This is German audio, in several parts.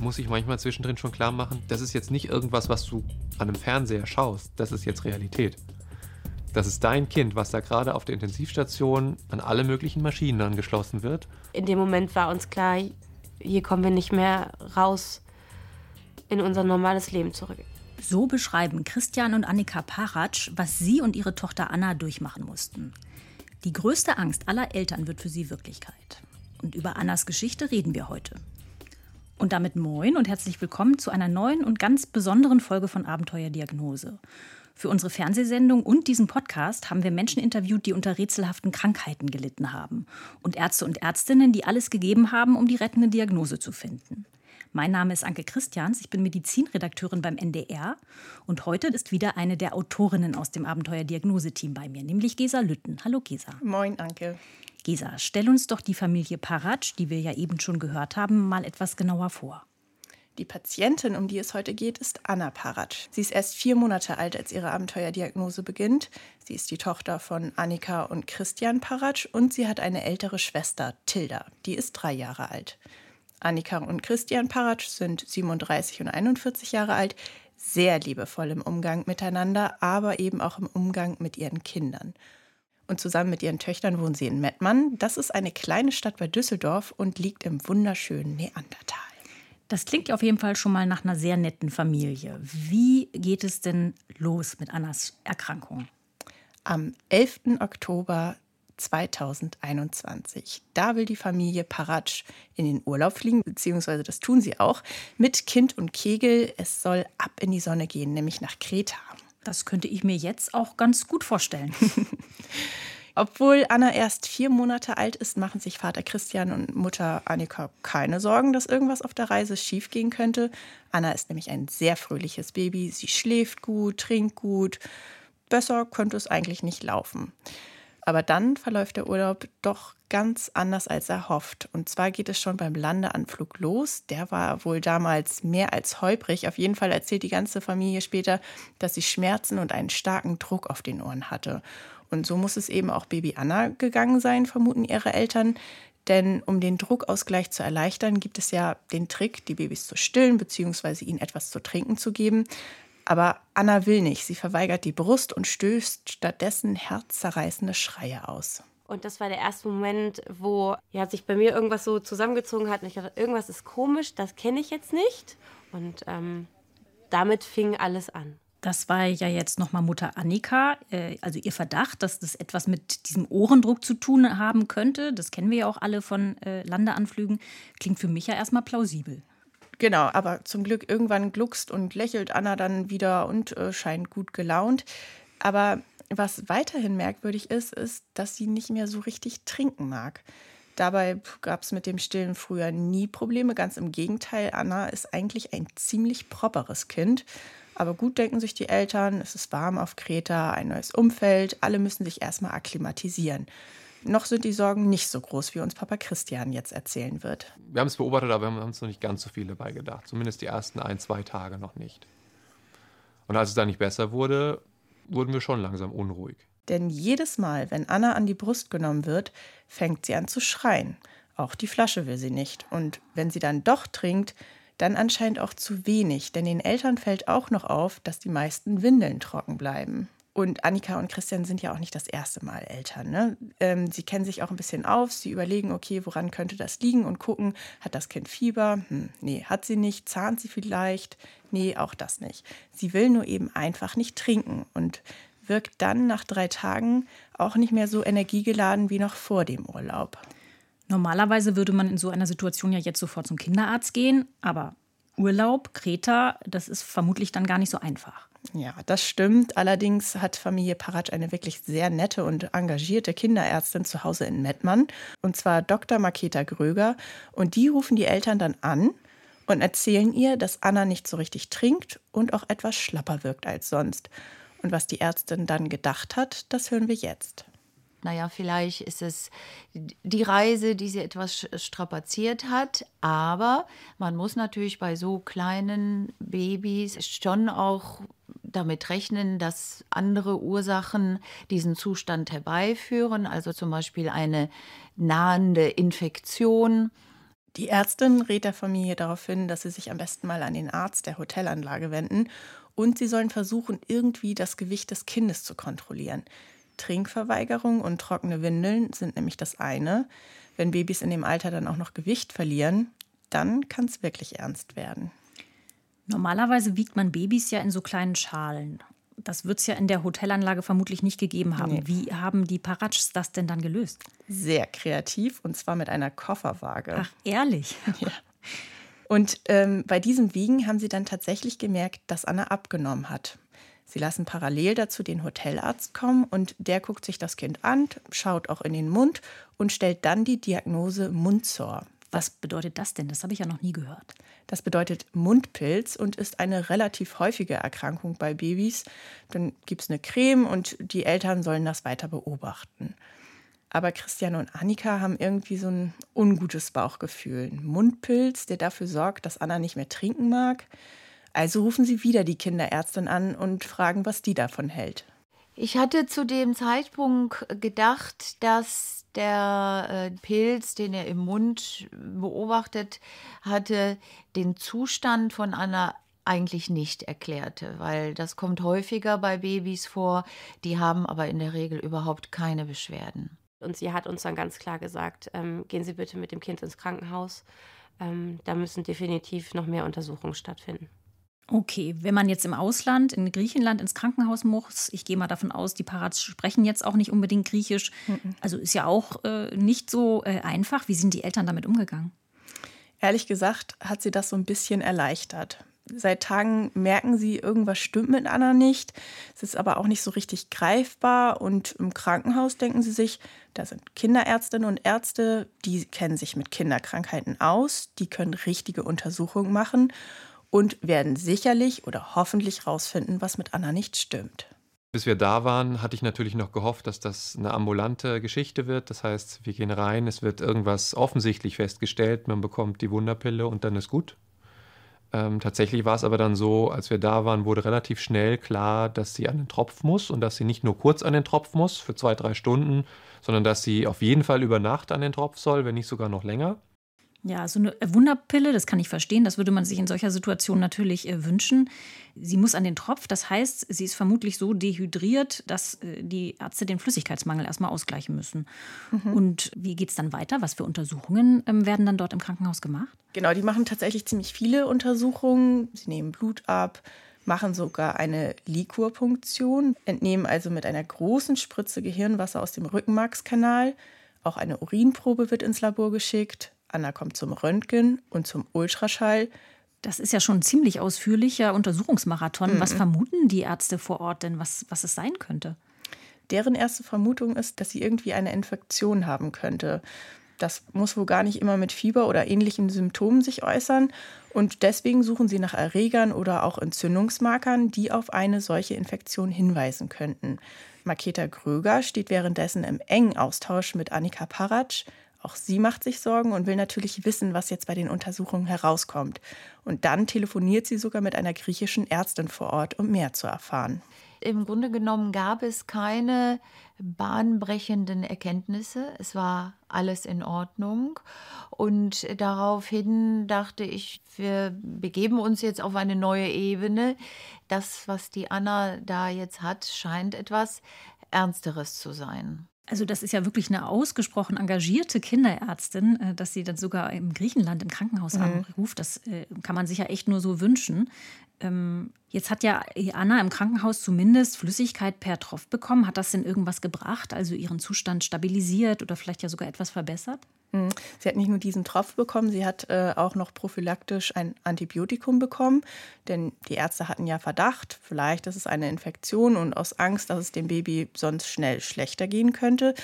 muss sich manchmal zwischendrin schon klar machen, das ist jetzt nicht irgendwas, was du an einem Fernseher schaust. Das ist jetzt Realität. Das ist dein Kind, was da gerade auf der Intensivstation an alle möglichen Maschinen angeschlossen wird. In dem Moment war uns klar, hier kommen wir nicht mehr raus in unser normales Leben zurück. So beschreiben Christian und Annika Paratsch, was sie und ihre Tochter Anna durchmachen mussten. Die größte Angst aller Eltern wird für sie Wirklichkeit. Und über Annas Geschichte reden wir heute. Und damit moin und herzlich willkommen zu einer neuen und ganz besonderen Folge von Abenteuerdiagnose. Für unsere Fernsehsendung und diesen Podcast haben wir Menschen interviewt, die unter rätselhaften Krankheiten gelitten haben. Und Ärzte und Ärztinnen, die alles gegeben haben, um die rettende Diagnose zu finden. Mein Name ist Anke Christians, ich bin Medizinredakteurin beim NDR und heute ist wieder eine der Autorinnen aus dem Abenteuerdiagnoseteam bei mir, nämlich Gesa Lütten. Hallo Gesa. Moin Anke. Gesa, stell uns doch die Familie Paratsch, die wir ja eben schon gehört haben, mal etwas genauer vor. Die Patientin, um die es heute geht, ist Anna Paratsch. Sie ist erst vier Monate alt, als ihre Abenteuerdiagnose beginnt. Sie ist die Tochter von Annika und Christian Paratsch und sie hat eine ältere Schwester, Tilda. Die ist drei Jahre alt. Annika und Christian Paratsch sind 37 und 41 Jahre alt, sehr liebevoll im Umgang miteinander, aber eben auch im Umgang mit ihren Kindern. Und zusammen mit ihren Töchtern wohnen sie in Mettmann. Das ist eine kleine Stadt bei Düsseldorf und liegt im wunderschönen Neandertal. Das klingt auf jeden Fall schon mal nach einer sehr netten Familie. Wie geht es denn los mit Annas Erkrankung? Am 11. Oktober 2021. Da will die Familie Paratsch in den Urlaub fliegen, beziehungsweise das tun sie auch, mit Kind und Kegel. Es soll ab in die Sonne gehen, nämlich nach Kreta. Das könnte ich mir jetzt auch ganz gut vorstellen. Obwohl Anna erst vier Monate alt ist, machen sich Vater Christian und Mutter Annika keine Sorgen, dass irgendwas auf der Reise schiefgehen könnte. Anna ist nämlich ein sehr fröhliches Baby. Sie schläft gut, trinkt gut. Besser könnte es eigentlich nicht laufen. Aber dann verläuft der Urlaub doch ganz anders als erhofft. Und zwar geht es schon beim Landeanflug los. Der war wohl damals mehr als holprig. Auf jeden Fall erzählt die ganze Familie später, dass sie Schmerzen und einen starken Druck auf den Ohren hatte. Und so muss es eben auch Baby Anna gegangen sein, vermuten ihre Eltern. Denn um den Druckausgleich zu erleichtern, gibt es ja den Trick, die Babys zu stillen bzw. ihnen etwas zu trinken zu geben. Aber Anna will nicht. Sie verweigert die Brust und stößt stattdessen herzzerreißende Schreie aus. Und das war der erste Moment, wo ja, sich bei mir irgendwas so zusammengezogen hat. Und ich dachte, irgendwas ist komisch, das kenne ich jetzt nicht. Und ähm, damit fing alles an. Das war ja jetzt nochmal Mutter Annika, äh, also ihr Verdacht, dass das etwas mit diesem Ohrendruck zu tun haben könnte. Das kennen wir ja auch alle von äh, Landeanflügen. Klingt für mich ja erstmal plausibel. Genau, aber zum Glück irgendwann gluckst und lächelt Anna dann wieder und äh, scheint gut gelaunt. Aber was weiterhin merkwürdig ist, ist, dass sie nicht mehr so richtig trinken mag. Dabei gab es mit dem Stillen früher nie Probleme. Ganz im Gegenteil, Anna ist eigentlich ein ziemlich properes Kind. Aber gut denken sich die Eltern, es ist warm auf Kreta, ein neues Umfeld, alle müssen sich erstmal akklimatisieren. Noch sind die Sorgen nicht so groß, wie uns Papa Christian jetzt erzählen wird. Wir haben es beobachtet, aber wir haben uns noch nicht ganz so viel dabei gedacht. Zumindest die ersten ein, zwei Tage noch nicht. Und als es dann nicht besser wurde, wurden wir schon langsam unruhig. Denn jedes Mal, wenn Anna an die Brust genommen wird, fängt sie an zu schreien. Auch die Flasche will sie nicht. Und wenn sie dann doch trinkt, dann anscheinend auch zu wenig, denn den Eltern fällt auch noch auf, dass die meisten Windeln trocken bleiben. Und Annika und Christian sind ja auch nicht das erste Mal Eltern. Ne? Ähm, sie kennen sich auch ein bisschen auf. Sie überlegen, okay, woran könnte das liegen und gucken, hat das Kind Fieber? Hm, nee, hat sie nicht. Zahnt sie vielleicht? Nee, auch das nicht. Sie will nur eben einfach nicht trinken und wirkt dann nach drei Tagen auch nicht mehr so energiegeladen wie noch vor dem Urlaub. Normalerweise würde man in so einer Situation ja jetzt sofort zum Kinderarzt gehen, aber Urlaub, Kreta, das ist vermutlich dann gar nicht so einfach. Ja, das stimmt. Allerdings hat Familie Paratsch eine wirklich sehr nette und engagierte Kinderärztin zu Hause in Mettmann, und zwar Dr. Maketa Gröger. Und die rufen die Eltern dann an und erzählen ihr, dass Anna nicht so richtig trinkt und auch etwas schlapper wirkt als sonst. Und was die Ärztin dann gedacht hat, das hören wir jetzt naja, vielleicht ist es die Reise, die sie etwas strapaziert hat. Aber man muss natürlich bei so kleinen Babys schon auch damit rechnen, dass andere Ursachen diesen Zustand herbeiführen, also zum Beispiel eine nahende Infektion Die Ärztin rät der Familie darauf hin, dass sie sich am besten mal an den Arzt der Hotelanlage wenden und sie sollen versuchen, irgendwie das Gewicht des Kindes zu kontrollieren. Trinkverweigerung und trockene Windeln sind nämlich das eine. Wenn Babys in dem Alter dann auch noch Gewicht verlieren, dann kann es wirklich ernst werden. Normalerweise wiegt man Babys ja in so kleinen Schalen. Das wird es ja in der Hotelanlage vermutlich nicht gegeben haben. Nee. Wie haben die Paratschs das denn dann gelöst? Sehr kreativ und zwar mit einer Kofferwaage. Ach, ehrlich? Ja. Und ähm, bei diesem Wiegen haben sie dann tatsächlich gemerkt, dass Anna abgenommen hat. Sie lassen parallel dazu den Hotelarzt kommen und der guckt sich das Kind an, schaut auch in den Mund und stellt dann die Diagnose Mundsor. Was bedeutet das denn? Das habe ich ja noch nie gehört. Das bedeutet Mundpilz und ist eine relativ häufige Erkrankung bei Babys. Dann gibt es eine Creme und die Eltern sollen das weiter beobachten. Aber Christian und Annika haben irgendwie so ein ungutes Bauchgefühl. Ein Mundpilz, der dafür sorgt, dass Anna nicht mehr trinken mag. Also rufen sie wieder die Kinderärztin an und fragen, was die davon hält. Ich hatte zu dem Zeitpunkt gedacht, dass der äh, Pilz, den er im Mund beobachtet hatte, den Zustand von Anna eigentlich nicht erklärte, weil das kommt häufiger bei Babys vor, die haben aber in der Regel überhaupt keine Beschwerden. Und sie hat uns dann ganz klar gesagt, ähm, gehen Sie bitte mit dem Kind ins Krankenhaus. Ähm, da müssen definitiv noch mehr Untersuchungen stattfinden. Okay, wenn man jetzt im Ausland, in Griechenland ins Krankenhaus muss, ich gehe mal davon aus, die Parats sprechen jetzt auch nicht unbedingt Griechisch, also ist ja auch äh, nicht so äh, einfach. Wie sind die Eltern damit umgegangen? Ehrlich gesagt hat sie das so ein bisschen erleichtert. Seit Tagen merken sie, irgendwas stimmt mit Anna nicht. Es ist aber auch nicht so richtig greifbar. Und im Krankenhaus denken sie sich, da sind Kinderärztinnen und Ärzte, die kennen sich mit Kinderkrankheiten aus, die können richtige Untersuchungen machen und werden sicherlich oder hoffentlich rausfinden, was mit Anna nicht stimmt. Bis wir da waren, hatte ich natürlich noch gehofft, dass das eine ambulante Geschichte wird. Das heißt, wir gehen rein, es wird irgendwas offensichtlich festgestellt, man bekommt die Wunderpille und dann ist gut. Ähm, tatsächlich war es aber dann so, als wir da waren, wurde relativ schnell klar, dass sie an den Tropf muss und dass sie nicht nur kurz an den Tropf muss für zwei, drei Stunden, sondern dass sie auf jeden Fall über Nacht an den Tropf soll, wenn nicht sogar noch länger. Ja, so eine Wunderpille, das kann ich verstehen. Das würde man sich in solcher Situation natürlich äh, wünschen. Sie muss an den Tropf, das heißt, sie ist vermutlich so dehydriert, dass äh, die Ärzte den Flüssigkeitsmangel erstmal ausgleichen müssen. Mhm. Und wie geht es dann weiter? Was für Untersuchungen ähm, werden dann dort im Krankenhaus gemacht? Genau, die machen tatsächlich ziemlich viele Untersuchungen. Sie nehmen Blut ab, machen sogar eine Liquorpunktion, entnehmen also mit einer großen Spritze Gehirnwasser aus dem Rückenmarkskanal. Auch eine Urinprobe wird ins Labor geschickt. Anna kommt zum Röntgen und zum Ultraschall. Das ist ja schon ein ziemlich ausführlicher Untersuchungsmarathon. Mhm. Was vermuten die Ärzte vor Ort denn, was, was es sein könnte? Deren erste Vermutung ist, dass sie irgendwie eine Infektion haben könnte. Das muss wohl gar nicht immer mit Fieber oder ähnlichen Symptomen sich äußern. Und deswegen suchen sie nach Erregern oder auch Entzündungsmarkern, die auf eine solche Infektion hinweisen könnten. Maketa Gröger steht währenddessen im engen Austausch mit Annika Paratsch, auch sie macht sich Sorgen und will natürlich wissen, was jetzt bei den Untersuchungen herauskommt. Und dann telefoniert sie sogar mit einer griechischen Ärztin vor Ort, um mehr zu erfahren. Im Grunde genommen gab es keine bahnbrechenden Erkenntnisse. Es war alles in Ordnung. Und daraufhin dachte ich, wir begeben uns jetzt auf eine neue Ebene. Das, was die Anna da jetzt hat, scheint etwas Ernsteres zu sein. Also das ist ja wirklich eine ausgesprochen engagierte Kinderärztin, äh, dass sie dann sogar im Griechenland im Krankenhaus mhm. anruft. Das äh, kann man sich ja echt nur so wünschen. Ähm, jetzt hat ja Anna im Krankenhaus zumindest Flüssigkeit per Tropf bekommen. Hat das denn irgendwas gebracht? Also ihren Zustand stabilisiert oder vielleicht ja sogar etwas verbessert? Mhm. Sie hat nicht nur diesen Tropf bekommen, sie hat äh, auch noch prophylaktisch ein Antibiotikum bekommen, denn die Ärzte hatten ja Verdacht, vielleicht ist es eine Infektion und aus Angst, dass es dem Baby sonst schnell schlechter gehen könnte,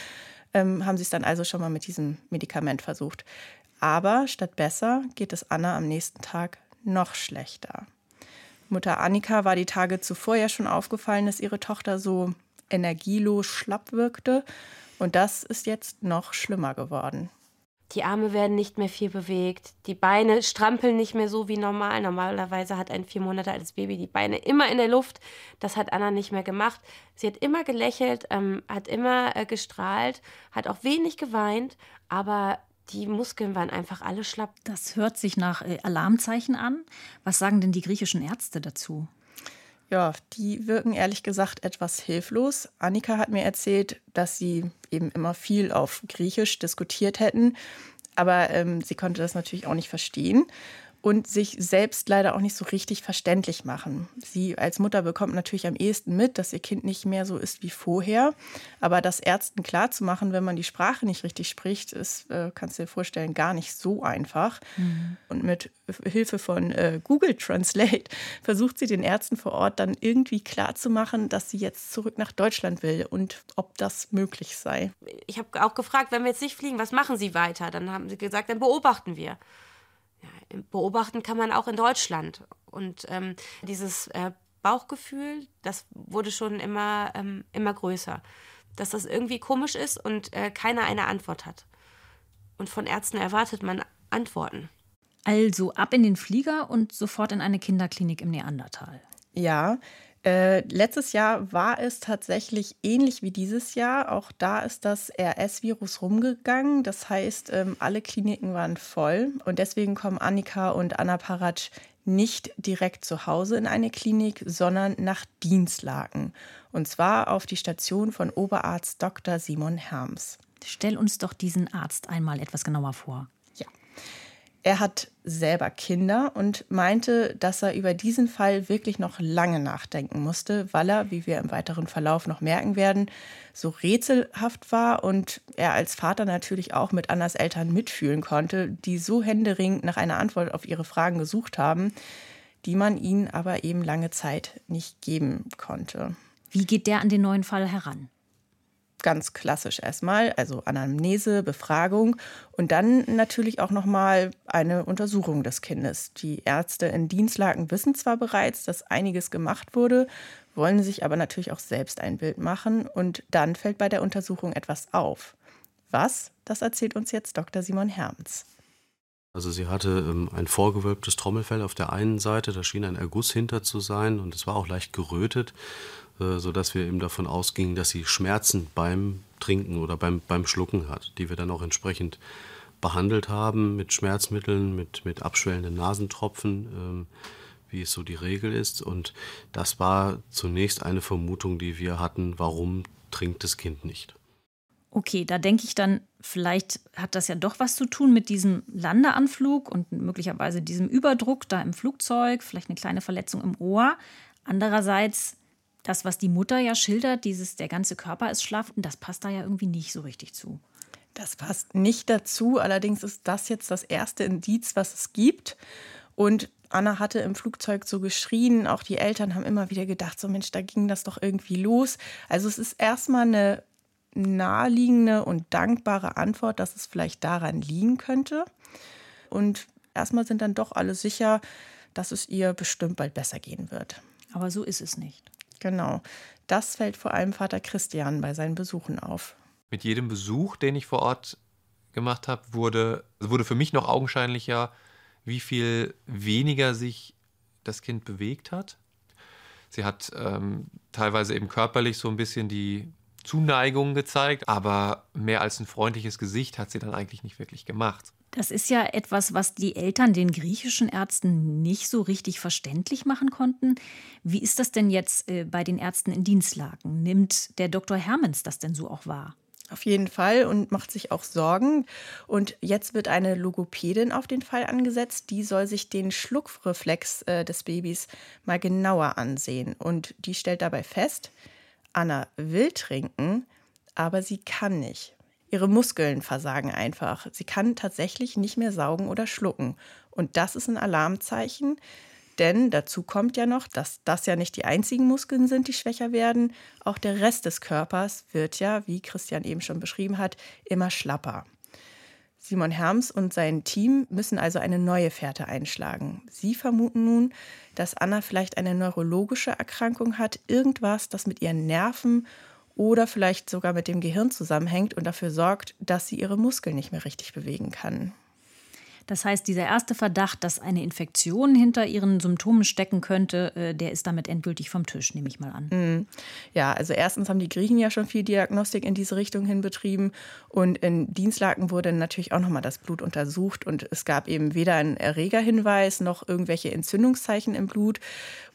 ähm, haben sie es dann also schon mal mit diesem Medikament versucht. Aber statt besser geht es Anna am nächsten Tag noch schlechter. Mutter Annika war die Tage zuvor ja schon aufgefallen, dass ihre Tochter so energielos schlapp wirkte. Und das ist jetzt noch schlimmer geworden. Die Arme werden nicht mehr viel bewegt, die Beine strampeln nicht mehr so wie normal. Normalerweise hat ein vier Monate altes Baby die Beine immer in der Luft. Das hat Anna nicht mehr gemacht. Sie hat immer gelächelt, ähm, hat immer äh, gestrahlt, hat auch wenig geweint, aber die Muskeln waren einfach alle schlapp. Das hört sich nach äh, Alarmzeichen an. Was sagen denn die griechischen Ärzte dazu? Ja, die wirken ehrlich gesagt etwas hilflos. Annika hat mir erzählt, dass sie eben immer viel auf Griechisch diskutiert hätten, aber ähm, sie konnte das natürlich auch nicht verstehen und sich selbst leider auch nicht so richtig verständlich machen. Sie als Mutter bekommt natürlich am ehesten mit, dass ihr Kind nicht mehr so ist wie vorher. Aber das Ärzten klarzumachen, wenn man die Sprache nicht richtig spricht, ist, äh, kannst du dir vorstellen, gar nicht so einfach. Mhm. Und mit Hilfe von äh, Google Translate versucht sie den Ärzten vor Ort dann irgendwie klarzumachen, dass sie jetzt zurück nach Deutschland will und ob das möglich sei. Ich habe auch gefragt, wenn wir jetzt nicht fliegen, was machen Sie weiter? Dann haben sie gesagt, dann beobachten wir ja, beobachten kann man auch in Deutschland. Und ähm, dieses äh, Bauchgefühl, das wurde schon immer, ähm, immer größer. Dass das irgendwie komisch ist und äh, keiner eine Antwort hat. Und von Ärzten erwartet man Antworten. Also ab in den Flieger und sofort in eine Kinderklinik im Neandertal. Ja, äh, letztes Jahr war es tatsächlich ähnlich wie dieses Jahr. Auch da ist das RS-Virus rumgegangen. Das heißt, ähm, alle Kliniken waren voll. Und deswegen kommen Annika und Anna Paratsch nicht direkt zu Hause in eine Klinik, sondern nach Dienstlaken. Und zwar auf die Station von Oberarzt Dr. Simon Herms. Stell uns doch diesen Arzt einmal etwas genauer vor. Er hat selber Kinder und meinte, dass er über diesen Fall wirklich noch lange nachdenken musste, weil er, wie wir im weiteren Verlauf noch merken werden, so rätselhaft war und er als Vater natürlich auch mit Annas Eltern mitfühlen konnte, die so händeringend nach einer Antwort auf ihre Fragen gesucht haben, die man ihnen aber eben lange Zeit nicht geben konnte. Wie geht der an den neuen Fall heran? Ganz klassisch erstmal, also Anamnese, Befragung und dann natürlich auch noch mal eine Untersuchung des Kindes. Die Ärzte in Dienstlagen wissen zwar bereits, dass einiges gemacht wurde, wollen sich aber natürlich auch selbst ein Bild machen und dann fällt bei der Untersuchung etwas auf. Was? Das erzählt uns jetzt Dr. Simon Herms. Also sie hatte ähm, ein vorgewölbtes Trommelfell auf der einen Seite, da schien ein Erguss hinter zu sein und es war auch leicht gerötet. Äh, sodass wir eben davon ausgingen, dass sie Schmerzen beim Trinken oder beim, beim Schlucken hat, die wir dann auch entsprechend behandelt haben mit Schmerzmitteln, mit, mit abschwellenden Nasentropfen, ähm, wie es so die Regel ist. Und das war zunächst eine Vermutung, die wir hatten, warum trinkt das Kind nicht. Okay, da denke ich dann, vielleicht hat das ja doch was zu tun mit diesem Landeanflug und möglicherweise diesem Überdruck da im Flugzeug, vielleicht eine kleine Verletzung im Ohr. Andererseits das, was die Mutter ja schildert, dieses, der ganze Körper ist schlaff, das passt da ja irgendwie nicht so richtig zu. Das passt nicht dazu. Allerdings ist das jetzt das erste Indiz, was es gibt. Und Anna hatte im Flugzeug so geschrien. Auch die Eltern haben immer wieder gedacht, so Mensch, da ging das doch irgendwie los. Also es ist erstmal eine naheliegende und dankbare Antwort, dass es vielleicht daran liegen könnte. Und erstmal sind dann doch alle sicher, dass es ihr bestimmt bald besser gehen wird. Aber so ist es nicht. Genau. Das fällt vor allem Vater Christian bei seinen Besuchen auf. Mit jedem Besuch, den ich vor Ort gemacht habe, wurde, wurde für mich noch augenscheinlicher, wie viel weniger sich das Kind bewegt hat. Sie hat ähm, teilweise eben körperlich so ein bisschen die Zuneigung gezeigt, aber mehr als ein freundliches Gesicht hat sie dann eigentlich nicht wirklich gemacht. Das ist ja etwas, was die Eltern den griechischen Ärzten nicht so richtig verständlich machen konnten. Wie ist das denn jetzt äh, bei den Ärzten in Dienstlagen? Nimmt der Dr. Hermens das denn so auch wahr? Auf jeden Fall und macht sich auch Sorgen. Und jetzt wird eine Logopädin auf den Fall angesetzt. Die soll sich den Schluckreflex äh, des Babys mal genauer ansehen. Und die stellt dabei fest, Anna will trinken, aber sie kann nicht. Ihre Muskeln versagen einfach. Sie kann tatsächlich nicht mehr saugen oder schlucken. Und das ist ein Alarmzeichen, denn dazu kommt ja noch, dass das ja nicht die einzigen Muskeln sind, die schwächer werden. Auch der Rest des Körpers wird ja, wie Christian eben schon beschrieben hat, immer schlapper. Simon Herms und sein Team müssen also eine neue Fährte einschlagen. Sie vermuten nun, dass Anna vielleicht eine neurologische Erkrankung hat, irgendwas, das mit ihren Nerven oder vielleicht sogar mit dem Gehirn zusammenhängt und dafür sorgt, dass sie ihre Muskeln nicht mehr richtig bewegen kann. Das heißt, dieser erste Verdacht, dass eine Infektion hinter ihren Symptomen stecken könnte, äh, der ist damit endgültig vom Tisch, nehme ich mal an. Mhm. Ja, also erstens haben die Griechen ja schon viel Diagnostik in diese Richtung hin betrieben und in Dienstlaken wurde natürlich auch nochmal das Blut untersucht und es gab eben weder einen Erregerhinweis noch irgendwelche Entzündungszeichen im Blut.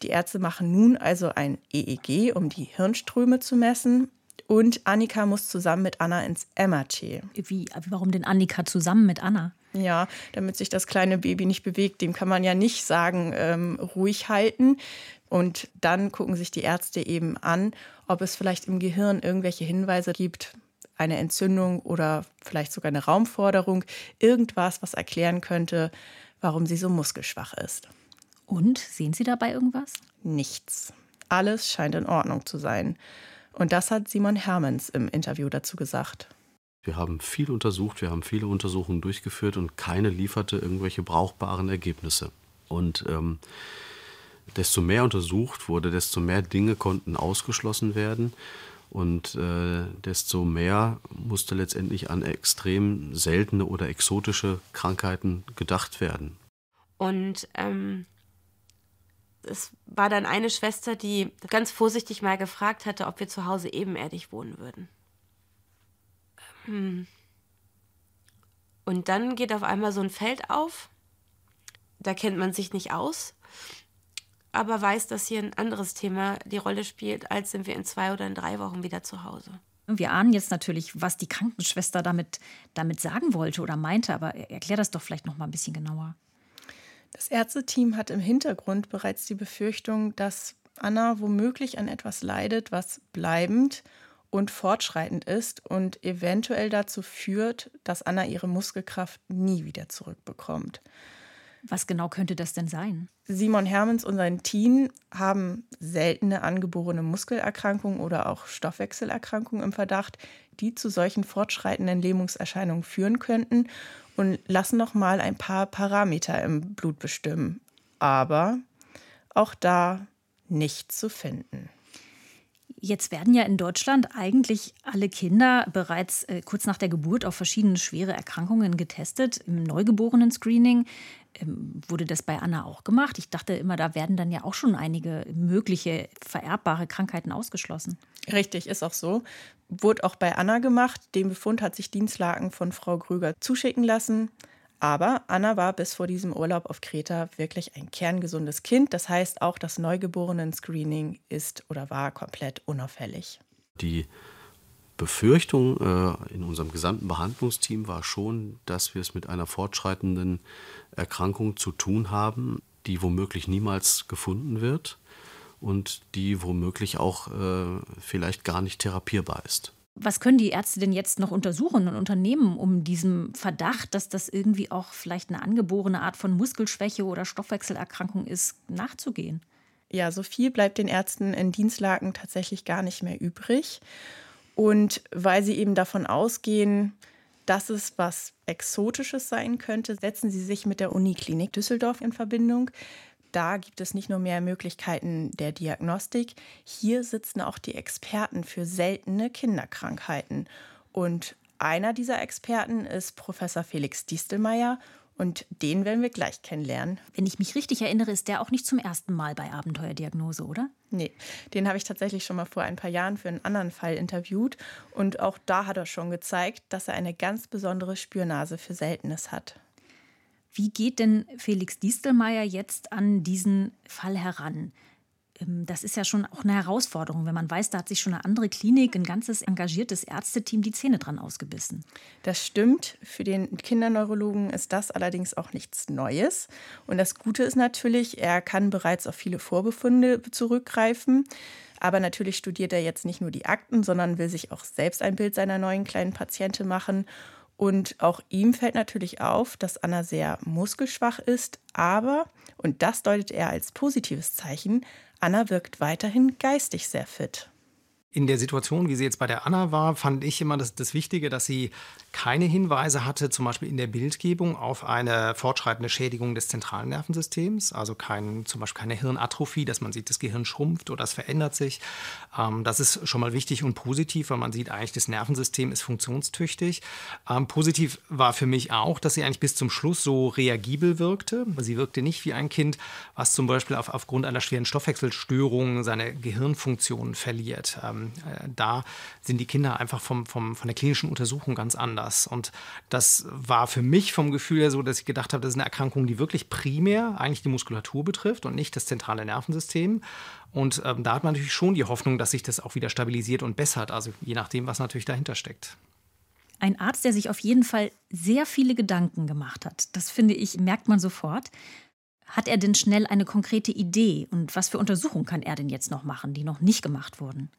Die Ärzte machen nun also ein EEG, um die Hirnströme zu messen. Und Annika muss zusammen mit Anna ins MRT. Wie, warum denn Annika zusammen mit Anna? Ja, damit sich das kleine Baby nicht bewegt. Dem kann man ja nicht sagen, ähm, ruhig halten. Und dann gucken sich die Ärzte eben an, ob es vielleicht im Gehirn irgendwelche Hinweise gibt, eine Entzündung oder vielleicht sogar eine Raumforderung, irgendwas, was erklären könnte, warum sie so muskelschwach ist. Und sehen Sie dabei irgendwas? Nichts. Alles scheint in Ordnung zu sein. Und das hat Simon Hermans im Interview dazu gesagt. Wir haben viel untersucht, wir haben viele Untersuchungen durchgeführt und keine lieferte irgendwelche brauchbaren Ergebnisse. Und ähm, desto mehr untersucht wurde, desto mehr Dinge konnten ausgeschlossen werden und äh, desto mehr musste letztendlich an extrem seltene oder exotische Krankheiten gedacht werden. Und ähm, es war dann eine Schwester, die ganz vorsichtig mal gefragt hatte, ob wir zu Hause ebenerdig wohnen würden. Hm. Und dann geht auf einmal so ein Feld auf. Da kennt man sich nicht aus, aber weiß, dass hier ein anderes Thema die Rolle spielt, als sind wir in zwei oder in drei Wochen wieder zu Hause. Wir ahnen jetzt natürlich, was die Krankenschwester damit, damit sagen wollte oder meinte, aber erklär das doch vielleicht noch mal ein bisschen genauer. Das Ärzteteam hat im Hintergrund bereits die Befürchtung, dass Anna womöglich an etwas leidet, was bleibend und fortschreitend ist und eventuell dazu führt, dass Anna ihre Muskelkraft nie wieder zurückbekommt. Was genau könnte das denn sein? Simon Hermans und sein Team haben seltene angeborene Muskelerkrankungen oder auch Stoffwechselerkrankungen im Verdacht, die zu solchen fortschreitenden Lähmungserscheinungen führen könnten und lassen noch mal ein paar Parameter im Blut bestimmen. Aber auch da nichts zu finden. Jetzt werden ja in Deutschland eigentlich alle Kinder bereits äh, kurz nach der Geburt auf verschiedene schwere Erkrankungen getestet. Im Neugeborenen-Screening ähm, wurde das bei Anna auch gemacht. Ich dachte immer, da werden dann ja auch schon einige mögliche vererbbare Krankheiten ausgeschlossen. Richtig, ist auch so. Wurde auch bei Anna gemacht. Den Befund hat sich Dienstlaken von Frau Grüger zuschicken lassen. Aber Anna war bis vor diesem Urlaub auf Kreta wirklich ein kerngesundes Kind. Das heißt, auch das Neugeborenen-Screening ist oder war komplett unauffällig. Die Befürchtung äh, in unserem gesamten Behandlungsteam war schon, dass wir es mit einer fortschreitenden Erkrankung zu tun haben, die womöglich niemals gefunden wird und die womöglich auch äh, vielleicht gar nicht therapierbar ist. Was können die Ärzte denn jetzt noch untersuchen und unternehmen, um diesem Verdacht, dass das irgendwie auch vielleicht eine angeborene Art von Muskelschwäche oder Stoffwechselerkrankung ist, nachzugehen? Ja, so viel bleibt den Ärzten in Dienstlagen tatsächlich gar nicht mehr übrig. Und weil sie eben davon ausgehen, dass es was Exotisches sein könnte, setzen sie sich mit der Uniklinik Düsseldorf in Verbindung. Da gibt es nicht nur mehr Möglichkeiten der Diagnostik, hier sitzen auch die Experten für seltene Kinderkrankheiten. Und einer dieser Experten ist Professor Felix Distelmeier und den werden wir gleich kennenlernen. Wenn ich mich richtig erinnere, ist der auch nicht zum ersten Mal bei Abenteuerdiagnose, oder? Nee, den habe ich tatsächlich schon mal vor ein paar Jahren für einen anderen Fall interviewt. Und auch da hat er schon gezeigt, dass er eine ganz besondere Spürnase für Seltenes hat. Wie geht denn Felix Distelmeier jetzt an diesen Fall heran? Ähm, das ist ja schon auch eine Herausforderung, wenn man weiß, da hat sich schon eine andere Klinik, ein ganzes engagiertes Ärzteteam die Zähne dran ausgebissen. Das stimmt. Für den Kinderneurologen ist das allerdings auch nichts Neues. Und das Gute ist natürlich, er kann bereits auf viele Vorbefunde zurückgreifen. Aber natürlich studiert er jetzt nicht nur die Akten, sondern will sich auch selbst ein Bild seiner neuen kleinen Patientin machen. Und auch ihm fällt natürlich auf, dass Anna sehr muskelschwach ist, aber, und das deutet er als positives Zeichen, Anna wirkt weiterhin geistig sehr fit. In der Situation, wie sie jetzt bei der Anna war, fand ich immer das, das Wichtige, dass sie keine Hinweise hatte, zum Beispiel in der Bildgebung, auf eine fortschreitende Schädigung des zentralen Nervensystems. Also kein, zum Beispiel keine Hirnatrophie, dass man sieht, das Gehirn schrumpft oder es verändert sich. Ähm, das ist schon mal wichtig und positiv, weil man sieht eigentlich, das Nervensystem ist funktionstüchtig. Ähm, positiv war für mich auch, dass sie eigentlich bis zum Schluss so reagibel wirkte. Sie wirkte nicht wie ein Kind, was zum Beispiel auf, aufgrund einer schweren Stoffwechselstörung seine Gehirnfunktion verliert. Ähm, ähm, äh, da sind die Kinder einfach vom, vom, von der klinischen Untersuchung ganz anders. Und das war für mich vom Gefühl her so, dass ich gedacht habe, das ist eine Erkrankung, die wirklich primär eigentlich die Muskulatur betrifft und nicht das zentrale Nervensystem. Und ähm, da hat man natürlich schon die Hoffnung, dass sich das auch wieder stabilisiert und bessert, also je nachdem, was natürlich dahinter steckt. Ein Arzt, der sich auf jeden Fall sehr viele Gedanken gemacht hat. Das finde ich, merkt man sofort. Hat er denn schnell eine konkrete Idee und was für Untersuchungen kann er denn jetzt noch machen, die noch nicht gemacht wurden?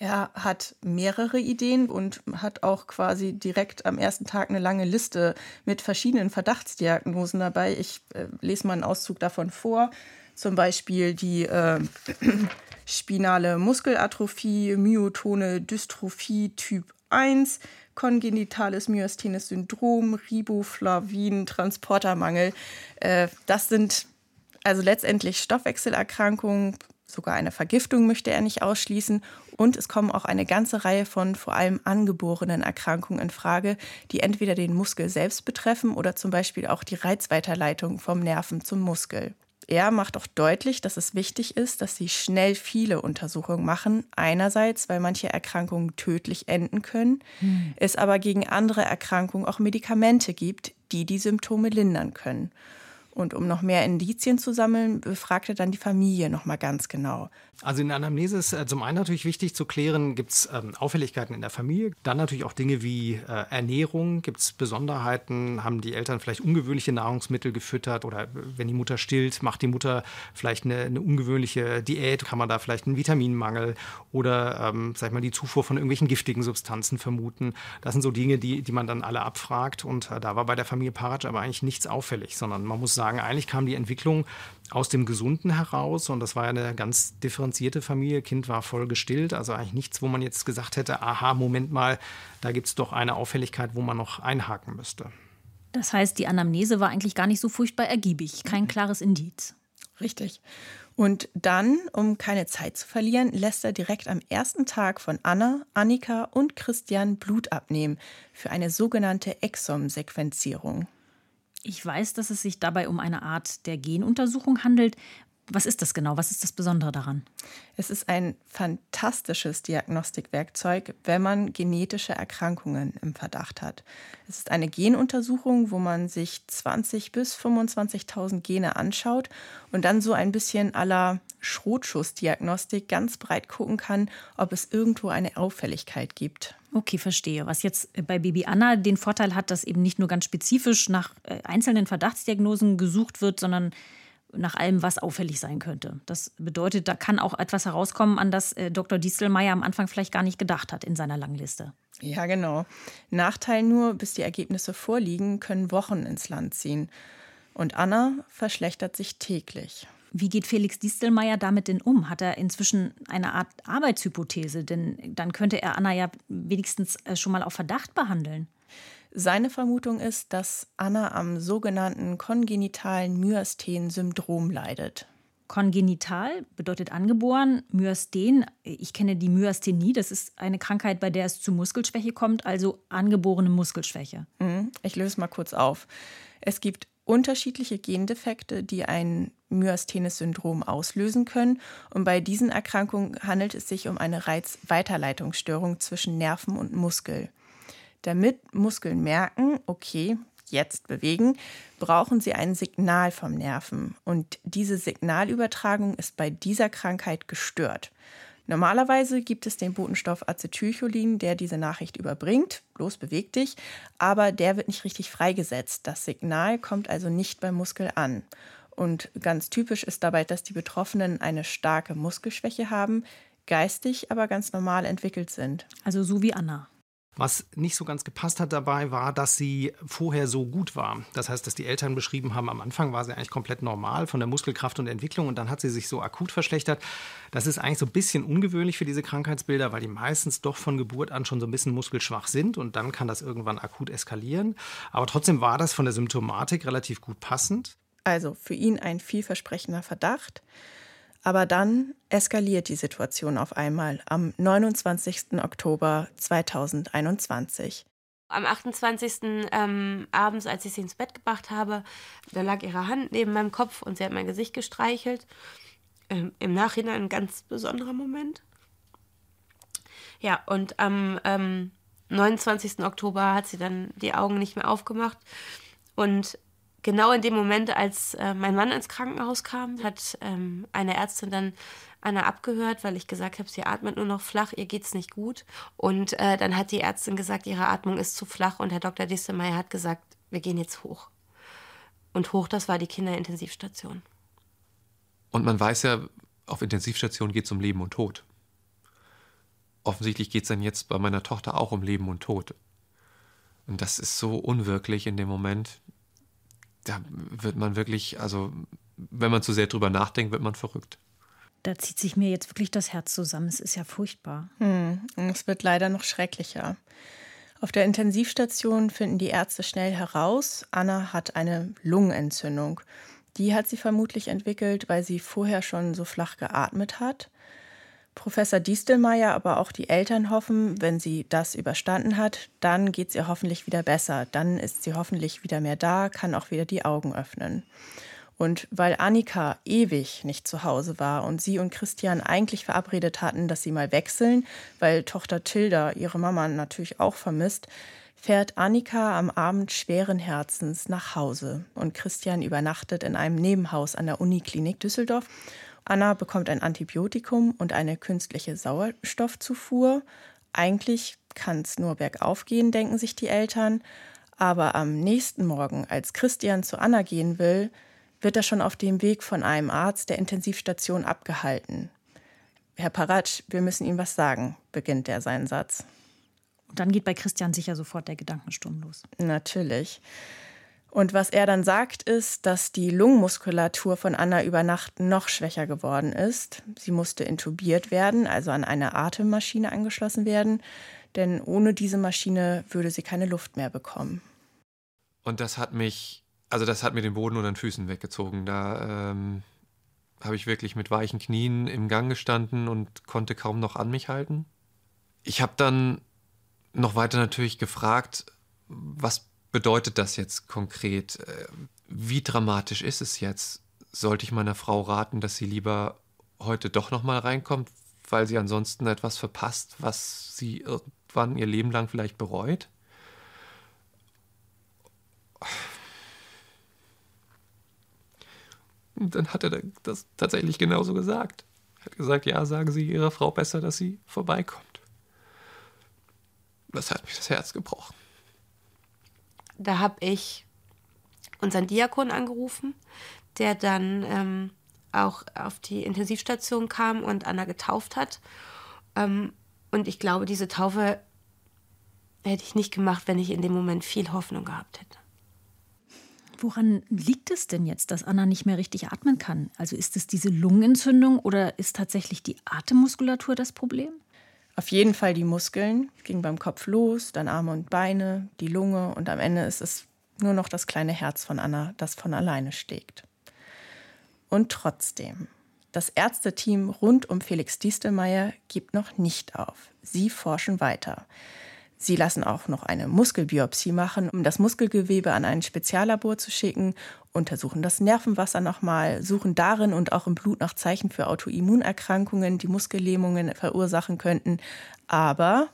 Er hat mehrere Ideen und hat auch quasi direkt am ersten Tag eine lange Liste mit verschiedenen Verdachtsdiagnosen dabei. Ich äh, lese mal einen Auszug davon vor. Zum Beispiel die äh, spinale Muskelatrophie, myotone Dystrophie Typ 1, kongenitales myasthenes Syndrom, Riboflavin, Transportermangel. Äh, das sind also letztendlich Stoffwechselerkrankungen, sogar eine Vergiftung möchte er nicht ausschließen. Und es kommen auch eine ganze Reihe von vor allem angeborenen Erkrankungen in Frage, die entweder den Muskel selbst betreffen oder zum Beispiel auch die Reizweiterleitung vom Nerven zum Muskel. Er macht auch deutlich, dass es wichtig ist, dass sie schnell viele Untersuchungen machen. Einerseits, weil manche Erkrankungen tödlich enden können, hm. es aber gegen andere Erkrankungen auch Medikamente gibt, die die Symptome lindern können. Und um noch mehr Indizien zu sammeln, befragte dann die Familie noch mal ganz genau. Also in der Anamnese ist äh, zum einen natürlich wichtig zu klären, gibt es ähm, Auffälligkeiten in der Familie, dann natürlich auch Dinge wie äh, Ernährung, gibt es Besonderheiten, haben die Eltern vielleicht ungewöhnliche Nahrungsmittel gefüttert oder äh, wenn die Mutter stillt, macht die Mutter vielleicht eine, eine ungewöhnliche Diät, kann man da vielleicht einen Vitaminmangel oder ähm, sag mal die Zufuhr von irgendwelchen giftigen Substanzen vermuten. Das sind so Dinge, die, die man dann alle abfragt und äh, da war bei der Familie Paratsch aber eigentlich nichts auffällig, sondern man muss sagen, eigentlich kam die Entwicklung aus dem Gesunden heraus und das war ja eine ganz differenzierte Familie. Kind war voll gestillt, also eigentlich nichts, wo man jetzt gesagt hätte, aha, Moment mal, da gibt es doch eine Auffälligkeit, wo man noch einhaken müsste. Das heißt, die Anamnese war eigentlich gar nicht so furchtbar ergiebig, kein klares Indiz. Richtig. Und dann, um keine Zeit zu verlieren, lässt er direkt am ersten Tag von Anna, Annika und Christian Blut abnehmen für eine sogenannte Exom-Sequenzierung. Ich weiß, dass es sich dabei um eine Art der Genuntersuchung handelt. Was ist das genau? Was ist das Besondere daran? Es ist ein fantastisches Diagnostikwerkzeug, wenn man genetische Erkrankungen im Verdacht hat. Es ist eine Genuntersuchung, wo man sich 20 bis 25.000 Gene anschaut und dann so ein bisschen aller Schrotschussdiagnostik ganz breit gucken kann, ob es irgendwo eine Auffälligkeit gibt. Okay, verstehe. Was jetzt bei Baby Anna den Vorteil hat, dass eben nicht nur ganz spezifisch nach äh, einzelnen Verdachtsdiagnosen gesucht wird, sondern nach allem, was auffällig sein könnte. Das bedeutet, da kann auch etwas herauskommen, an das äh, Dr. Dieselmeier am Anfang vielleicht gar nicht gedacht hat in seiner Langliste. Ja, genau. Nachteil nur, bis die Ergebnisse vorliegen, können Wochen ins Land ziehen. Und Anna verschlechtert sich täglich. Wie geht Felix Distelmeier damit denn um? Hat er inzwischen eine Art Arbeitshypothese? Denn dann könnte er Anna ja wenigstens äh, schon mal auf Verdacht behandeln. Seine Vermutung ist, dass Anna am sogenannten kongenitalen Myasthen-Syndrom leidet. Kongenital bedeutet angeboren, Myasthen, ich kenne die Myasthenie, das ist eine Krankheit, bei der es zu Muskelschwäche kommt, also angeborene Muskelschwäche. Mhm. Ich löse mal kurz auf. Es gibt unterschiedliche Gendefekte, die ein myasthenes Syndrom auslösen können. Und bei diesen Erkrankungen handelt es sich um eine Reizweiterleitungsstörung zwischen Nerven und Muskel. Damit Muskeln merken, okay, jetzt bewegen, brauchen sie ein Signal vom Nerven. Und diese Signalübertragung ist bei dieser Krankheit gestört. Normalerweise gibt es den Botenstoff Acetylcholin, der diese Nachricht überbringt. Los, beweg dich. Aber der wird nicht richtig freigesetzt. Das Signal kommt also nicht beim Muskel an. Und ganz typisch ist dabei, dass die Betroffenen eine starke Muskelschwäche haben, geistig aber ganz normal entwickelt sind. Also so wie Anna. Was nicht so ganz gepasst hat dabei, war, dass sie vorher so gut war. Das heißt, dass die Eltern beschrieben haben, am Anfang war sie eigentlich komplett normal von der Muskelkraft und Entwicklung und dann hat sie sich so akut verschlechtert. Das ist eigentlich so ein bisschen ungewöhnlich für diese Krankheitsbilder, weil die meistens doch von Geburt an schon so ein bisschen muskelschwach sind und dann kann das irgendwann akut eskalieren. Aber trotzdem war das von der Symptomatik relativ gut passend. Also für ihn ein vielversprechender Verdacht. Aber dann eskaliert die Situation auf einmal am 29. Oktober 2021. Am 28. Ähm, abends, als ich sie ins Bett gebracht habe, da lag ihre Hand neben meinem Kopf und sie hat mein Gesicht gestreichelt. Ähm, Im Nachhinein ein ganz besonderer Moment. Ja, und am ähm, 29. Oktober hat sie dann die Augen nicht mehr aufgemacht. Und genau in dem Moment, als äh, mein Mann ins Krankenhaus kam, hat ähm, eine Ärztin dann Anna abgehört, weil ich gesagt habe, sie atmet nur noch flach, ihr geht's nicht gut. Und äh, dann hat die Ärztin gesagt, ihre Atmung ist zu flach und Herr Dr. Distelmeier hat gesagt, wir gehen jetzt hoch. Und hoch, das war die Kinderintensivstation. Und man weiß ja, auf Intensivstation geht es um Leben und Tod. Offensichtlich geht es dann jetzt bei meiner Tochter auch um Leben und Tod. Und das ist so unwirklich in dem Moment da wird man wirklich, also wenn man zu sehr drüber nachdenkt, wird man verrückt. Da zieht sich mir jetzt wirklich das Herz zusammen. Es ist ja furchtbar. Hm, es wird leider noch schrecklicher. Auf der Intensivstation finden die Ärzte schnell heraus, Anna hat eine Lungenentzündung. Die hat sie vermutlich entwickelt, weil sie vorher schon so flach geatmet hat. Professor Distelmeier, aber auch die Eltern hoffen, wenn sie das überstanden hat, dann geht es ihr hoffentlich wieder besser. Dann ist sie hoffentlich wieder mehr da, kann auch wieder die Augen öffnen. Und weil Annika ewig nicht zu Hause war und sie und Christian eigentlich verabredet hatten, dass sie mal wechseln, weil Tochter Tilda ihre Mama natürlich auch vermisst, fährt Annika am Abend schweren Herzens nach Hause und Christian übernachtet in einem Nebenhaus an der Uniklinik Düsseldorf Anna bekommt ein Antibiotikum und eine künstliche Sauerstoffzufuhr. Eigentlich kann es nur bergauf gehen, denken sich die Eltern. Aber am nächsten Morgen, als Christian zu Anna gehen will, wird er schon auf dem Weg von einem Arzt der Intensivstation abgehalten. Herr Paratsch, wir müssen Ihnen was sagen, beginnt er seinen Satz. Und dann geht bei Christian sicher sofort der Gedankensturm los. Natürlich. Und was er dann sagt, ist, dass die Lungenmuskulatur von Anna über Nacht noch schwächer geworden ist. Sie musste intubiert werden, also an eine Atemmaschine angeschlossen werden, denn ohne diese Maschine würde sie keine Luft mehr bekommen. Und das hat mich, also das hat mir den Boden unter den Füßen weggezogen. Da ähm, habe ich wirklich mit weichen Knien im Gang gestanden und konnte kaum noch an mich halten. Ich habe dann noch weiter natürlich gefragt, was bedeutet das jetzt konkret? Äh, wie dramatisch ist es jetzt? Sollte ich meiner Frau raten, dass sie lieber heute doch noch mal reinkommt, weil sie ansonsten etwas verpasst, was sie irgendwann ihr Leben lang vielleicht bereut? Und dann hat er das tatsächlich genauso gesagt. Er hat gesagt, ja, sagen Sie Ihrer Frau besser, dass sie vorbeikommt. Das hat mich das Herz gebrochen da habe ich unseren Diakon angerufen, der dann ähm, auch auf die Intensivstation kam und Anna getauft hat. Ähm, und ich glaube, diese Taufe hätte ich nicht gemacht, wenn ich in dem Moment viel Hoffnung gehabt hätte. Woran liegt es denn jetzt, dass Anna nicht mehr richtig atmen kann? Also ist es diese Lungenentzündung oder ist tatsächlich die Atemmuskulatur das Problem? Auf jeden Fall die Muskeln, ging beim Kopf los, dann Arme und Beine, die Lunge und am Ende ist es nur noch das kleine Herz von Anna, das von alleine steckt. Und trotzdem, das Ärzteteam rund um Felix Diestelmeier gibt noch nicht auf. Sie forschen weiter. Sie lassen auch noch eine Muskelbiopsie machen, um das Muskelgewebe an ein Speziallabor zu schicken, untersuchen das Nervenwasser nochmal, suchen darin und auch im Blut nach Zeichen für Autoimmunerkrankungen, die Muskellähmungen verursachen könnten. Aber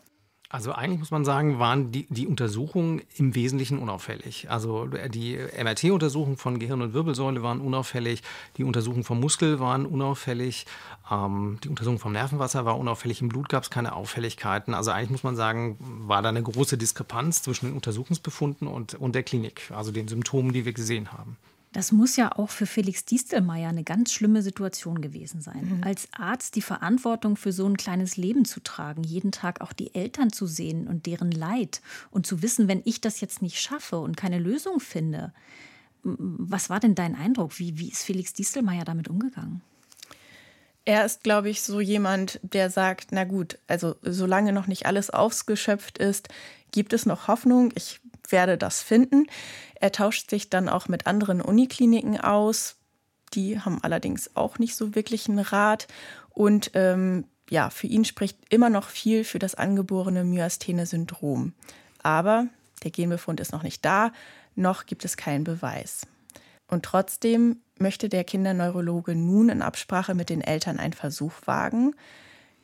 also eigentlich muss man sagen, waren die, die Untersuchungen im Wesentlichen unauffällig. Also die MRT-Untersuchungen von Gehirn und Wirbelsäule waren unauffällig, die Untersuchungen vom Muskel waren unauffällig, ähm, die Untersuchung vom Nervenwasser war unauffällig, im Blut gab es keine Auffälligkeiten. Also eigentlich muss man sagen, war da eine große Diskrepanz zwischen den Untersuchungsbefunden und, und der Klinik, also den Symptomen, die wir gesehen haben. Das muss ja auch für Felix Diestelmeier eine ganz schlimme Situation gewesen sein. Mhm. Als Arzt die Verantwortung für so ein kleines Leben zu tragen, jeden Tag auch die Eltern zu sehen und deren Leid und zu wissen, wenn ich das jetzt nicht schaffe und keine Lösung finde. Was war denn dein Eindruck? Wie, wie ist Felix Diestelmeier damit umgegangen? Er ist, glaube ich, so jemand, der sagt, na gut, also solange noch nicht alles ausgeschöpft ist, gibt es noch Hoffnung. Ich werde das finden. Er tauscht sich dann auch mit anderen Unikliniken aus. Die haben allerdings auch nicht so wirklich einen Rat. Und ähm, ja, für ihn spricht immer noch viel für das angeborene Myasthene-Syndrom. Aber der Genbefund ist noch nicht da, noch gibt es keinen Beweis. Und trotzdem möchte der Kinderneurologe nun in Absprache mit den Eltern einen Versuch wagen.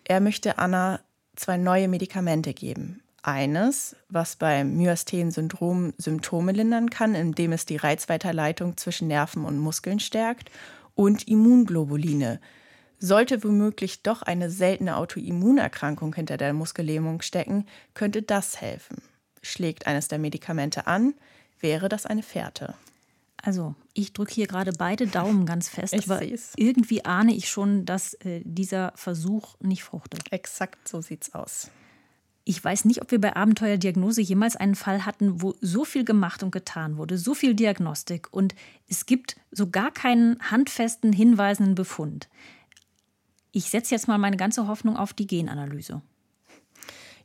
Er möchte Anna zwei neue Medikamente geben eines, was beim Myasthen-Syndrom Symptome lindern kann, indem es die Reizweiterleitung zwischen Nerven und Muskeln stärkt, und Immunglobuline. Sollte womöglich doch eine seltene Autoimmunerkrankung hinter der Muskellähmung stecken, könnte das helfen. Schlägt eines der Medikamente an, wäre das eine Fährte. Also, ich drücke hier gerade beide Daumen ganz fest, ich aber seh's. irgendwie ahne ich schon, dass äh, dieser Versuch nicht fruchtet. Exakt so sieht's aus. Ich weiß nicht, ob wir bei Abenteuerdiagnose jemals einen Fall hatten, wo so viel gemacht und getan wurde, so viel Diagnostik und es gibt so gar keinen handfesten, hinweisenden Befund. Ich setze jetzt mal meine ganze Hoffnung auf die Genanalyse.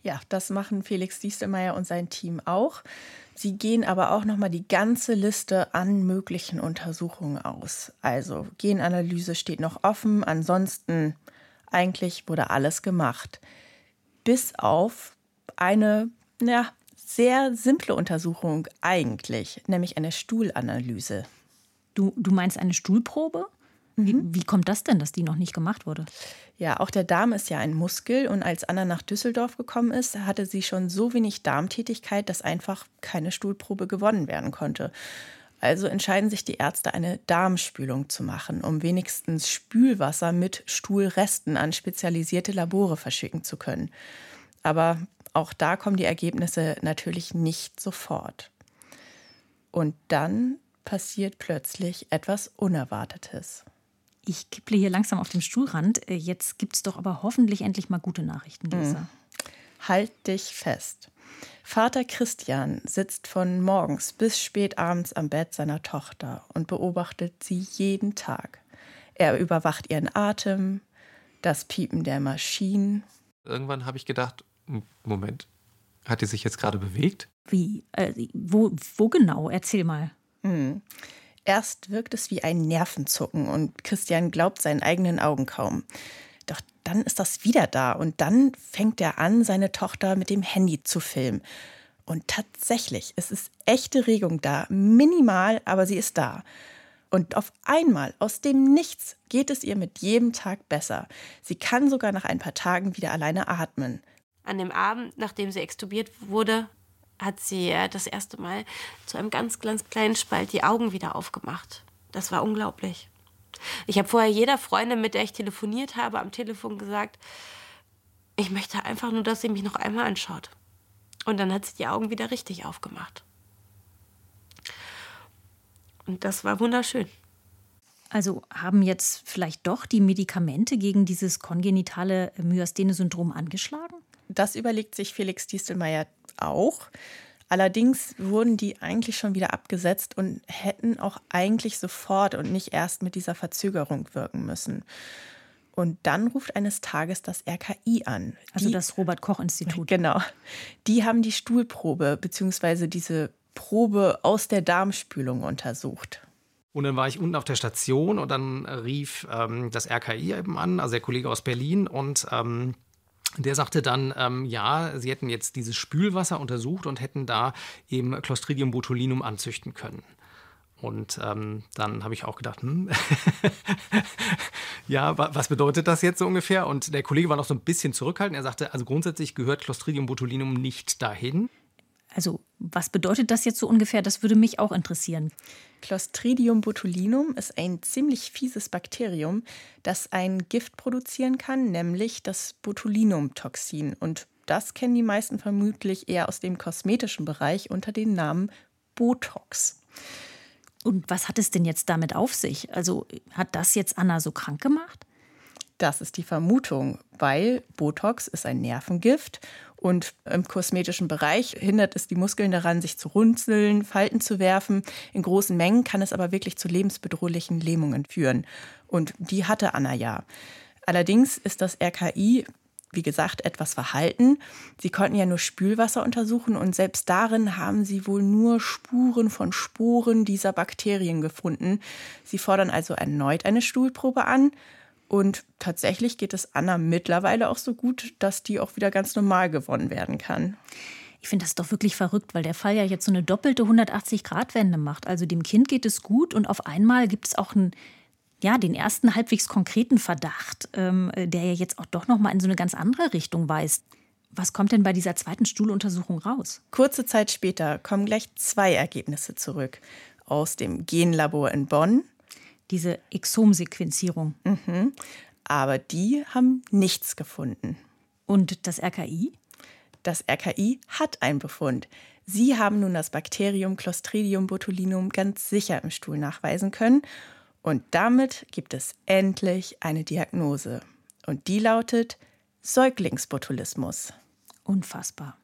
Ja, das machen Felix Diestelmeier und sein Team auch. Sie gehen aber auch noch mal die ganze Liste an möglichen Untersuchungen aus. Also Genanalyse steht noch offen, ansonsten eigentlich wurde alles gemacht. Bis auf eine ja, sehr simple Untersuchung eigentlich, nämlich eine Stuhlanalyse. Du, du meinst eine Stuhlprobe? Wie, mhm. wie, kommt das denn, dass die noch nicht gemacht wurde? Ja, auch der Darm ist ja ein Muskel und als Anna nach Düsseldorf gekommen ist, hatte sie schon so wenig Darmtätigkeit, dass einfach keine Stuhlprobe gewonnen werden konnte. Also entscheiden sich die Ärzte, eine Darmspülung zu machen, um wenigstens Spülwasser mit Stuhlresten an spezialisierte Labore verschicken zu können. Aber auch da kommen die Ergebnisse natürlich nicht sofort. Und dann passiert plötzlich etwas Unerwartetes. Ich kipple hier langsam auf dem Stuhlrand. Äh, jetzt gibt es doch aber hoffentlich endlich mal gute Nachrichten, Lisa. Hm. Halt dich fest. Vater Christian sitzt von morgens bis spät abends am Bett seiner Tochter und beobachtet sie jeden Tag. Er überwacht ihren Atem, das Piepen der Maschinen. Irgendwann habe ich gedacht, Moment, hat die sich jetzt gerade bewegt? Wie? Äh, wo, wo genau? Erzähl mal. Hm. Erst wirkt es wie ein Nervenzucken und Christian glaubt seinen eigenen Augen kaum. Doch dann ist das wieder da und dann fängt er an, seine Tochter mit dem Handy zu filmen. Und tatsächlich, es ist echte Regung da, minimal, aber sie ist da. Und auf einmal, aus dem Nichts, geht es ihr mit jedem Tag besser. Sie kann sogar nach ein paar Tagen wieder alleine atmen an dem Abend, nachdem sie extubiert wurde, hat sie äh, das erste Mal zu einem ganz, ganz kleinen Spalt die Augen wieder aufgemacht. Das war unglaublich. Ich habe vorher jeder Freundin, mit der ich telefoniert habe, am Telefon gesagt, ich möchte einfach nur, dass sie mich noch einmal anschaut. Und dann hat sie die Augen wieder richtig aufgemacht. Und das war wunderschön. Also haben jetzt vielleicht doch die Medikamente gegen dieses kongenitale Myasthene-Syndrom angeschlagen? Das überlegt sich Felix Diestelmeier auch. Allerdings wurden die eigentlich schon wieder abgesetzt und hätten auch eigentlich sofort und nicht erst mit dieser Verzögerung wirken müssen. Und dann ruft eines Tages das RKI an. Also die, das Robert Koch Institut. Genau. Die haben die Stuhlprobe bzw. diese Probe aus der Darmspülung untersucht. Und dann war ich unten auf der Station und dann rief ähm, das RKI eben an, also der Kollege aus Berlin, und ähm, der sagte dann, ähm, ja, sie hätten jetzt dieses Spülwasser untersucht und hätten da eben Clostridium botulinum anzüchten können. Und ähm, dann habe ich auch gedacht, hm, ja, was bedeutet das jetzt so ungefähr? Und der Kollege war noch so ein bisschen zurückhaltend. Er sagte, also grundsätzlich gehört Clostridium botulinum nicht dahin. Also, was bedeutet das jetzt so ungefähr? Das würde mich auch interessieren. Clostridium botulinum ist ein ziemlich fieses Bakterium, das ein Gift produzieren kann, nämlich das Botulinumtoxin. Und das kennen die meisten vermutlich eher aus dem kosmetischen Bereich unter dem Namen Botox. Und was hat es denn jetzt damit auf sich? Also hat das jetzt Anna so krank gemacht? Das ist die Vermutung, weil Botox ist ein Nervengift und im kosmetischen Bereich hindert es die Muskeln daran, sich zu runzeln, Falten zu werfen. In großen Mengen kann es aber wirklich zu lebensbedrohlichen Lähmungen führen. Und die hatte Anna ja. Allerdings ist das RKI wie gesagt, etwas verhalten. Sie konnten ja nur Spülwasser untersuchen und selbst darin haben sie wohl nur Spuren von Sporen dieser Bakterien gefunden. Sie fordern also erneut eine Stuhlprobe an und tatsächlich geht es Anna mittlerweile auch so gut, dass die auch wieder ganz normal gewonnen werden kann. Ich finde das doch wirklich verrückt, weil der Fall ja jetzt so eine doppelte 180-Grad-Wende macht. Also dem Kind geht es gut und auf einmal gibt es auch einen, ja, den ersten halbwegs konkreten Verdacht, ähm, der ja jetzt auch doch noch mal in so eine ganz andere Richtung weist. Was kommt denn bei dieser zweiten Stuhluntersuchung raus? Kurze Zeit später kommen gleich zwei Ergebnisse zurück. Aus dem Genlabor in Bonn diese Exomsequenzierung. Mhm. Aber die haben nichts gefunden. Und das RKI? Das RKI hat einen Befund. Sie haben nun das Bakterium Clostridium botulinum ganz sicher im Stuhl nachweisen können. Und damit gibt es endlich eine Diagnose. Und die lautet Säuglingsbotulismus. Unfassbar.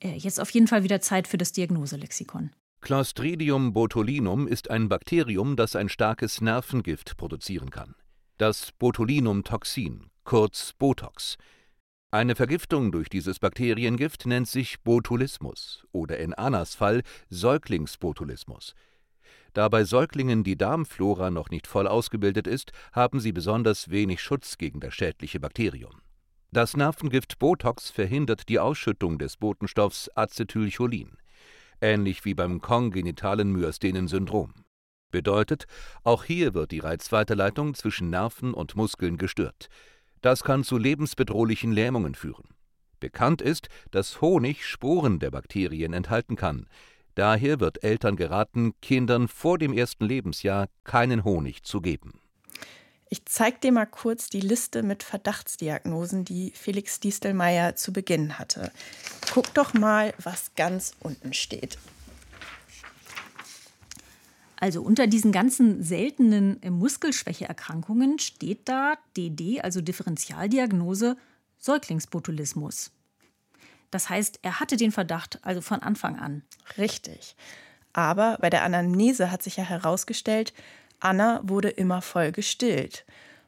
Äh, jetzt auf jeden Fall wieder Zeit für das Diagnoselexikon. Clostridium botulinum ist ein Bakterium, das ein starkes Nervengift produzieren kann. Das Botulinumtoxin, kurz Botox. Eine Vergiftung durch dieses Bakteriengift nennt sich Botulismus oder in Annas Fall Säuglingsbotulismus. Da bei Säuglingen die Darmflora noch nicht voll ausgebildet ist, haben sie besonders wenig Schutz gegen das schädliche Bakterium. Das Nervengift Botox verhindert die Ausschüttung des Botenstoffs Acetylcholin ähnlich wie beim kongenitalen Myasthenen-Syndrom. Bedeutet, auch hier wird die Reizweiterleitung zwischen Nerven und Muskeln gestört. Das kann zu lebensbedrohlichen Lähmungen führen. Bekannt ist, dass Honig Sporen der Bakterien enthalten kann. Daher wird Eltern geraten, Kindern vor dem ersten Lebensjahr keinen Honig zu geben. Ich zeige dir mal kurz die Liste mit Verdachtsdiagnosen, die Felix Diestelmeier zu Beginn hatte. Guck doch mal, was ganz unten steht. Also unter diesen ganzen seltenen Muskelschwächeerkrankungen steht da DD, also Differentialdiagnose Säuglingsbotulismus. Das heißt, er hatte den Verdacht also von Anfang an. Richtig. Aber bei der Anamnese hat sich ja herausgestellt, Anna wurde immer voll gestillt.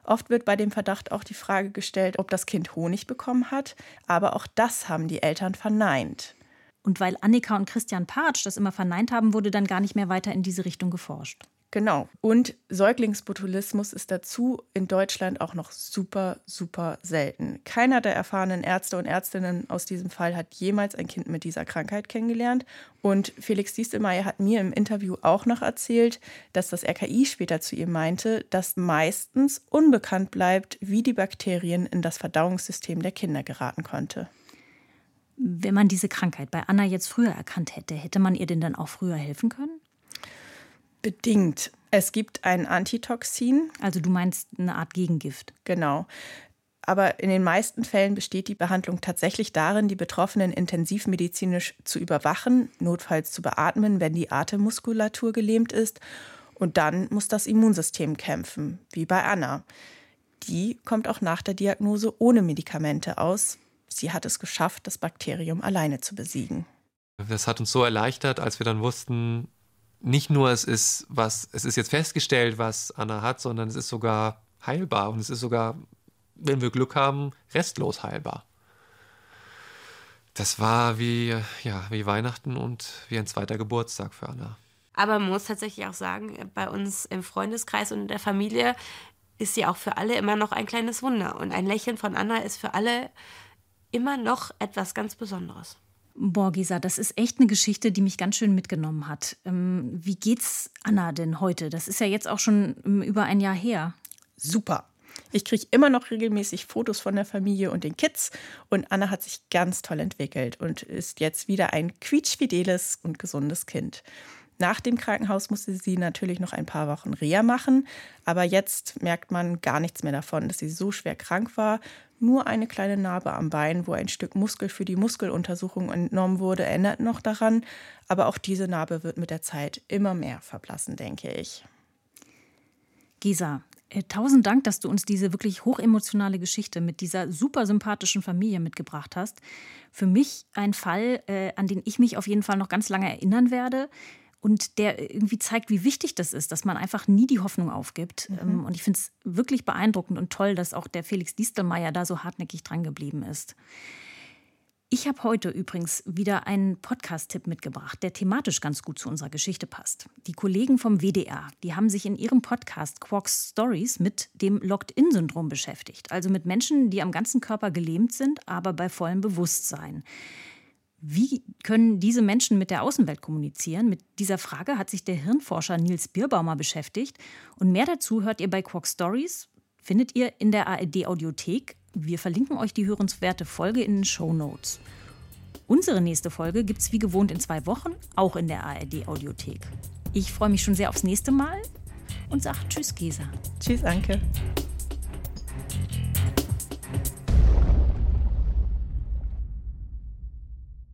Oft wird bei dem Verdacht auch die Frage gestellt, ob das Kind Honig bekommen hat, aber auch das haben die Eltern verneint. Und weil Annika und Christian Patsch das immer verneint haben, wurde dann gar nicht mehr weiter in diese Richtung geforscht. Genau. Und Säuglingsbotulismus ist dazu in Deutschland auch noch super, super selten. Keiner der erfahrenen Ärzte und Ärztinnen aus diesem Fall hat jemals ein Kind mit dieser Krankheit kennengelernt. Und Felix Diestelmeier hat mir im Interview auch noch erzählt, dass das RKI später zu ihm meinte, dass meistens unbekannt bleibt, wie die Bakterien in das Verdauungssystem der Kinder geraten konnte. Wenn man diese Krankheit bei Anna jetzt früher erkannt hätte, hätte man ihr denn dann auch früher helfen können? Bedingt. Es gibt ein Antitoxin. Also du meinst eine Art Gegengift. Genau. Aber in den meisten Fällen besteht die Behandlung tatsächlich darin, die Betroffenen intensivmedizinisch zu überwachen, notfalls zu beatmen, wenn die Atemmuskulatur gelähmt ist. Und dann muss das Immunsystem kämpfen, wie bei Anna. Die kommt auch nach der Diagnose ohne Medikamente aus. Sie hat es geschafft, das Bakterium alleine zu besiegen. Das hat uns so erleichtert, als wir dann wussten, nicht nur es ist was, es ist jetzt festgestellt, was Anna hat, sondern es ist sogar heilbar und es ist sogar, wenn wir Glück haben, restlos heilbar. Das war wie, ja, wie Weihnachten und wie ein zweiter Geburtstag für Anna. Aber man muss tatsächlich auch sagen, bei uns im Freundeskreis und in der Familie ist sie auch für alle immer noch ein kleines Wunder. Und ein Lächeln von Anna ist für alle immer noch etwas ganz Besonderes. Boah, Gisa, das ist echt eine Geschichte, die mich ganz schön mitgenommen hat. Ähm, wie geht's Anna denn heute? Das ist ja jetzt auch schon ähm, über ein Jahr her. Super. Ich kriege immer noch regelmäßig Fotos von der Familie und den Kids. Und Anna hat sich ganz toll entwickelt und ist jetzt wieder ein quietschfideles und gesundes Kind. Nach dem Krankenhaus musste sie natürlich noch ein paar Wochen Reha machen, aber jetzt merkt man gar nichts mehr davon, dass sie so schwer krank war. Nur eine kleine Narbe am Bein, wo ein Stück Muskel für die Muskeluntersuchung entnommen wurde, erinnert noch daran. Aber auch diese Narbe wird mit der Zeit immer mehr verblassen, denke ich. Gisa, äh, tausend Dank, dass du uns diese wirklich hochemotionale Geschichte mit dieser super sympathischen Familie mitgebracht hast. Für mich ein Fall, äh, an den ich mich auf jeden Fall noch ganz lange erinnern werde und der irgendwie zeigt, wie wichtig das ist, dass man einfach nie die Hoffnung aufgibt. Mhm. Ähm, und ich finde es wirklich beeindruckend und toll, dass auch der Felix Distelmeier da so hartnäckig dran geblieben ist. Ich habe heute übrigens wieder einen Podcast-Tipp mitgebracht, der thematisch ganz gut zu unserer Geschichte passt. Die Kollegen vom WDR, die haben sich in ihrem Podcast Quarks Stories mit dem Locked-In-Syndrom beschäftigt. Also mit Menschen, die am ganzen Körper gelähmt sind, aber bei vollem Bewusstsein. Wie können diese Menschen mit der Außenwelt kommunizieren? Mit dieser Frage hat sich der Hirnforscher Nils Bierbaumer beschäftigt. Und mehr dazu hört ihr bei Quark Stories, findet ihr in der ARD-Audiothek wir verlinken euch die hörenswerte Folge in den Show Notes. Unsere nächste Folge gibt es wie gewohnt in zwei Wochen, auch in der ARD-Audiothek. Ich freue mich schon sehr aufs nächste Mal und sage Tschüss, Gesa. Tschüss, Anke.